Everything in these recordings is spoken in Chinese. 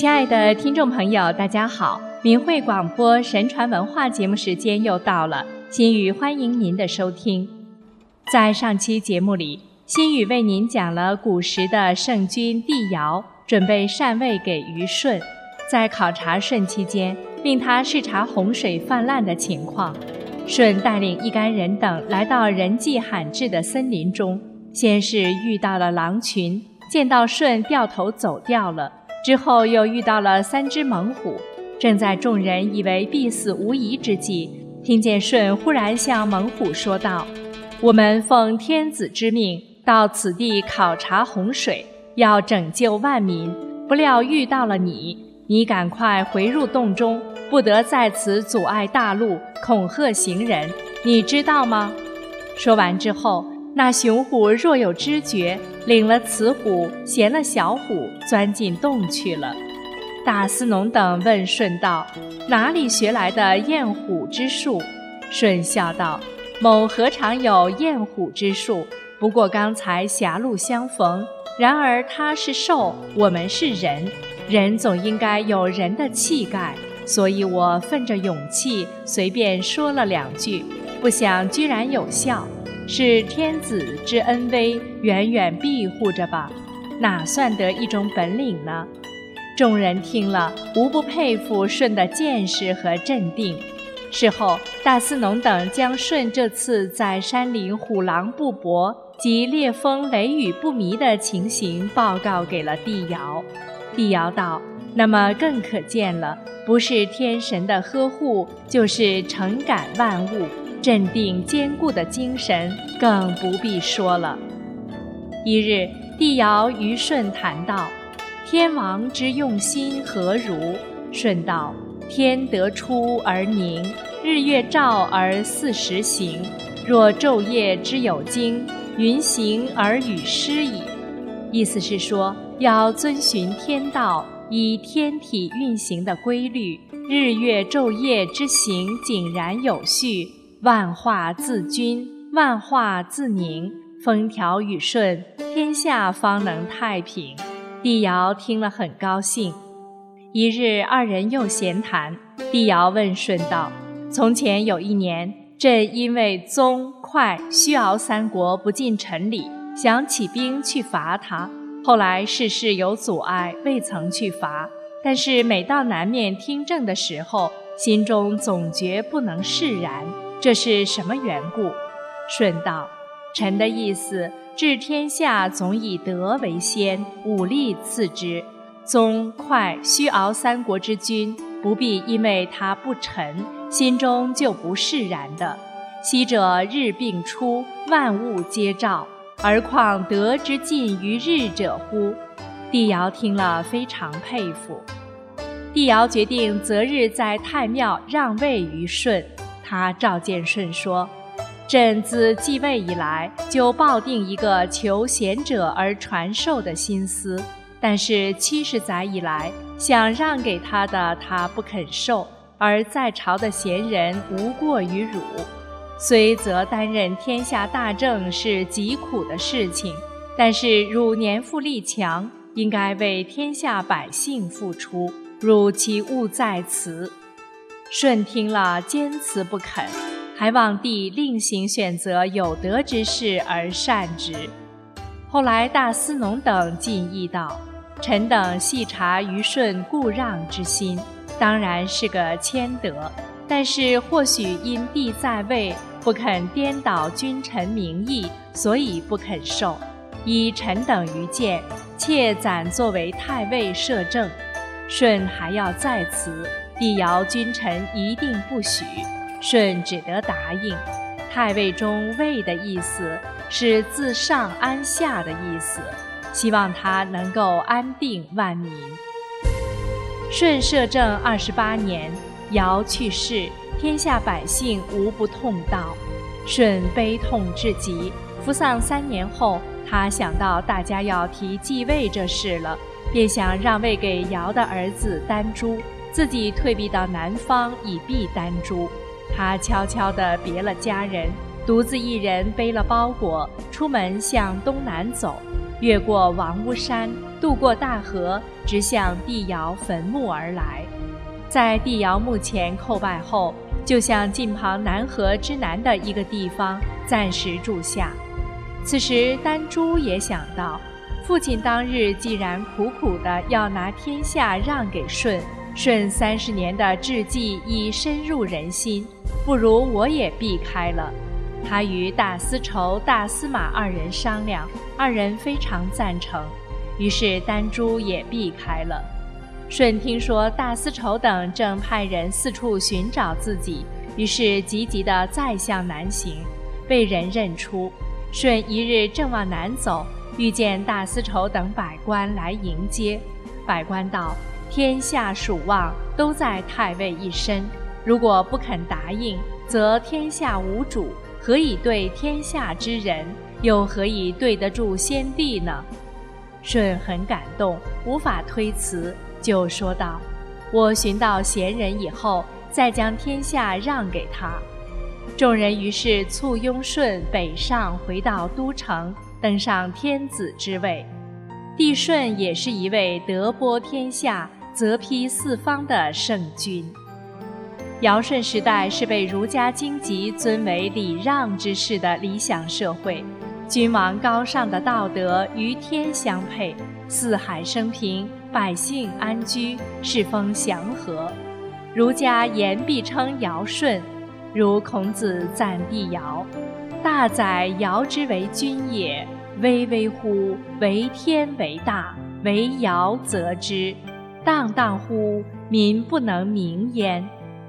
亲爱的听众朋友，大家好！明慧广播神传文化节目时间又到了，心雨欢迎您的收听。在上期节目里，心雨为您讲了古时的圣君帝尧准备禅位给虞舜，在考察舜期间，令他视察洪水泛滥的情况。舜带领一干人等来到人迹罕至的森林中，先是遇到了狼群，见到舜掉头走掉了。之后又遇到了三只猛虎，正在众人以为必死无疑之际，听见舜忽然向猛虎说道：“我们奉天子之命到此地考察洪水，要拯救万民，不料遇到了你，你赶快回入洞中，不得在此阻碍大路，恐吓行人，你知道吗？”说完之后。那雄虎若有知觉，领了雌虎，衔了小虎，钻进洞去了。大司农等问舜道：“哪里学来的厌虎之术？”舜笑道：“某何尝有厌虎之术？不过刚才狭路相逢。然而他是兽，我们是人，人总应该有人的气概，所以我奋着勇气，随便说了两句，不想居然有效。”是天子之恩威，远远庇护着吧，哪算得一种本领呢？众人听了，无不佩服舜的见识和镇定。事后，大司农等将舜这次在山林虎狼不搏及烈风雷雨不迷的情形报告给了帝尧。帝尧道：“那么更可见了，不是天神的呵护，就是诚感万物。”镇定坚固的精神更不必说了。一日，帝尧与舜谈道：“天王之用心何如？”舜道：“天得出而宁，日月照而四时行。若昼夜之有经，云行而雨施矣。”意思是说，要遵循天道，以天体运行的规律，日月昼夜之行井然有序。万化自均，万化自宁，风调雨顺，天下方能太平。帝尧听了很高兴。一日，二人又闲谈，帝尧问舜道：“从前有一年，朕因为宗、快、虚敖三国不尽臣礼，想起兵去伐他。后来事事有阻碍，未曾去伐。但是每到南面听政的时候，心中总觉不能释然。”这是什么缘故？舜道：“臣的意思，治天下总以德为先，武力次之。宗、快、虚敖三国之君，不必因为他不臣，心中就不释然的。昔者日并出，万物皆照，而况德之尽于日者乎？”帝尧听了，非常佩服。帝尧决定择日在太庙让位于舜。他赵建顺说：“朕自继位以来，就抱定一个求贤者而传授的心思。但是七十载以来，想让给他的，他不肯受；而在朝的贤人无过于汝。虽则担任天下大政是极苦的事情，但是汝年富力强，应该为天下百姓付出。汝其勿在此？”舜听了，坚持不肯，还望帝另行选择有德之士而善之。后来大司农等进议道：“臣等细察于舜故让之心，当然是个谦德，但是或许因帝在位，不肯颠倒君臣名义，所以不肯受。以臣等愚见，妾暂作为太尉摄政，舜还要再辞。”帝尧君臣一定不许，舜只得答应。太尉中“尉”的意思是自上安下的意思，希望他能够安定万民。舜摄政二十八年，尧去世，天下百姓无不痛悼。舜悲痛至极，服丧三年后，他想到大家要提继位这事了，便想让位给尧的儿子丹朱。自己退避到南方以避丹朱，他悄悄地别了家人，独自一人背了包裹，出门向东南走。越过王屋山，渡过大河，直向帝尧坟墓而来。在帝尧墓前叩拜后，就向近旁南河之南的一个地方暂时住下。此时，丹朱也想到，父亲当日既然苦苦的要拿天下让给舜，舜三十年的志计已深入人心，不如我也避开了。他与大司筹、大司马二人商量，二人非常赞成，于是丹朱也避开了。舜听说大司筹等正派人四处寻找自己，于是急急地再向南行，被人认出。舜一日正往南走，遇见大司筹等百官来迎接。百官道：“天下属望都在太尉一身，如果不肯答应，则天下无主，何以对天下之人？又何以对得住先帝呢？”舜很感动，无法推辞。就说道：“我寻到贤人以后，再将天下让给他。”众人于是簇拥舜北上，回到都城，登上天子之位。帝舜也是一位德播天下、泽披四方的圣君。尧舜时代是被儒家经籍尊为礼让之士的理想社会，君王高尚的道德与天相配，四海升平。百姓安居，世风祥和。儒家言必称尧舜，如孔子赞帝尧：“大哉尧之为君也，巍巍乎为天为大，为尧则之；荡荡乎民不能名焉，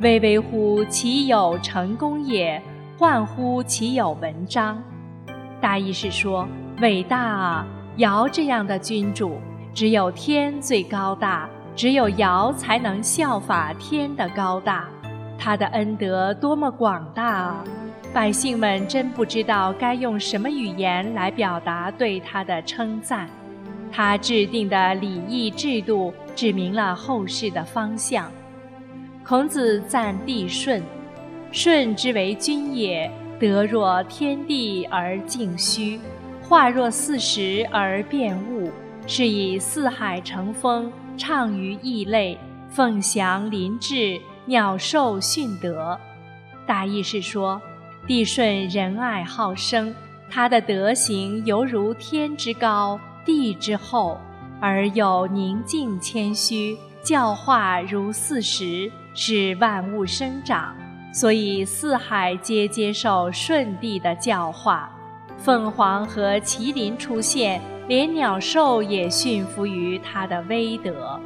巍巍乎其有成功也，焕乎其有文章。”大意是说，伟大啊，尧这样的君主。只有天最高大，只有尧才能效法天的高大，他的恩德多么广大啊！百姓们真不知道该用什么语言来表达对他的称赞。他制定的礼义制度指明了后世的方向。孔子赞帝舜：“舜之为君也，德若天地而静虚，化若四时而变物。”是以四海成风，畅于异类，凤翔林志，鸟兽驯德。大意是说，帝舜仁爱好生，他的德行犹如天之高，地之厚，而又宁静谦虚，教化如四时，使万物生长。所以四海皆接受舜帝的教化，凤凰和麒麟出现。连鸟兽也驯服于他的威德。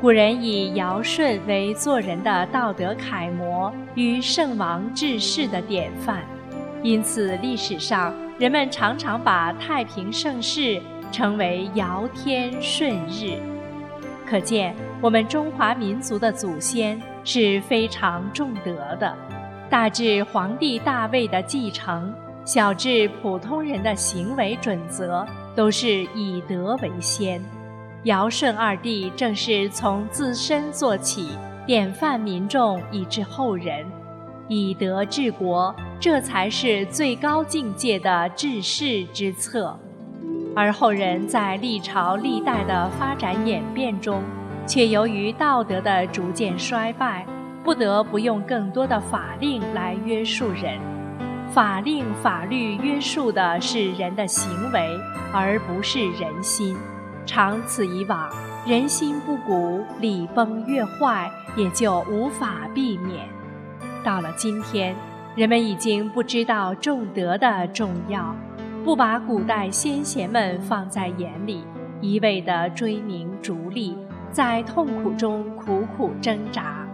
古人以尧舜为做人的道德楷模与圣王治世的典范，因此历史上人们常常把太平盛世成为尧天舜日。可见我们中华民族的祖先是非常重德的，大至皇帝大位的继承，小至普通人的行为准则。都是以德为先，尧舜二帝正是从自身做起，典范民众以至后人，以德治国，这才是最高境界的治世之策。而后人在历朝历代的发展演变中，却由于道德的逐渐衰败，不得不用更多的法令来约束人。法令、法律约束的是人的行为，而不是人心。长此以往，人心不古，礼崩乐坏也就无法避免。到了今天，人们已经不知道重德的重要，不把古代先贤们放在眼里，一味地追名逐利，在痛苦中苦苦挣扎。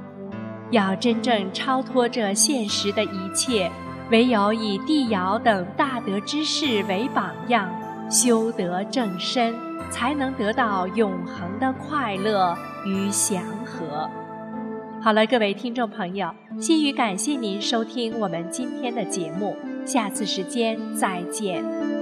要真正超脱这现实的一切。唯有以帝尧等大德之士为榜样，修德正身，才能得到永恒的快乐与祥和。好了，各位听众朋友，心语感谢您收听我们今天的节目，下次时间再见。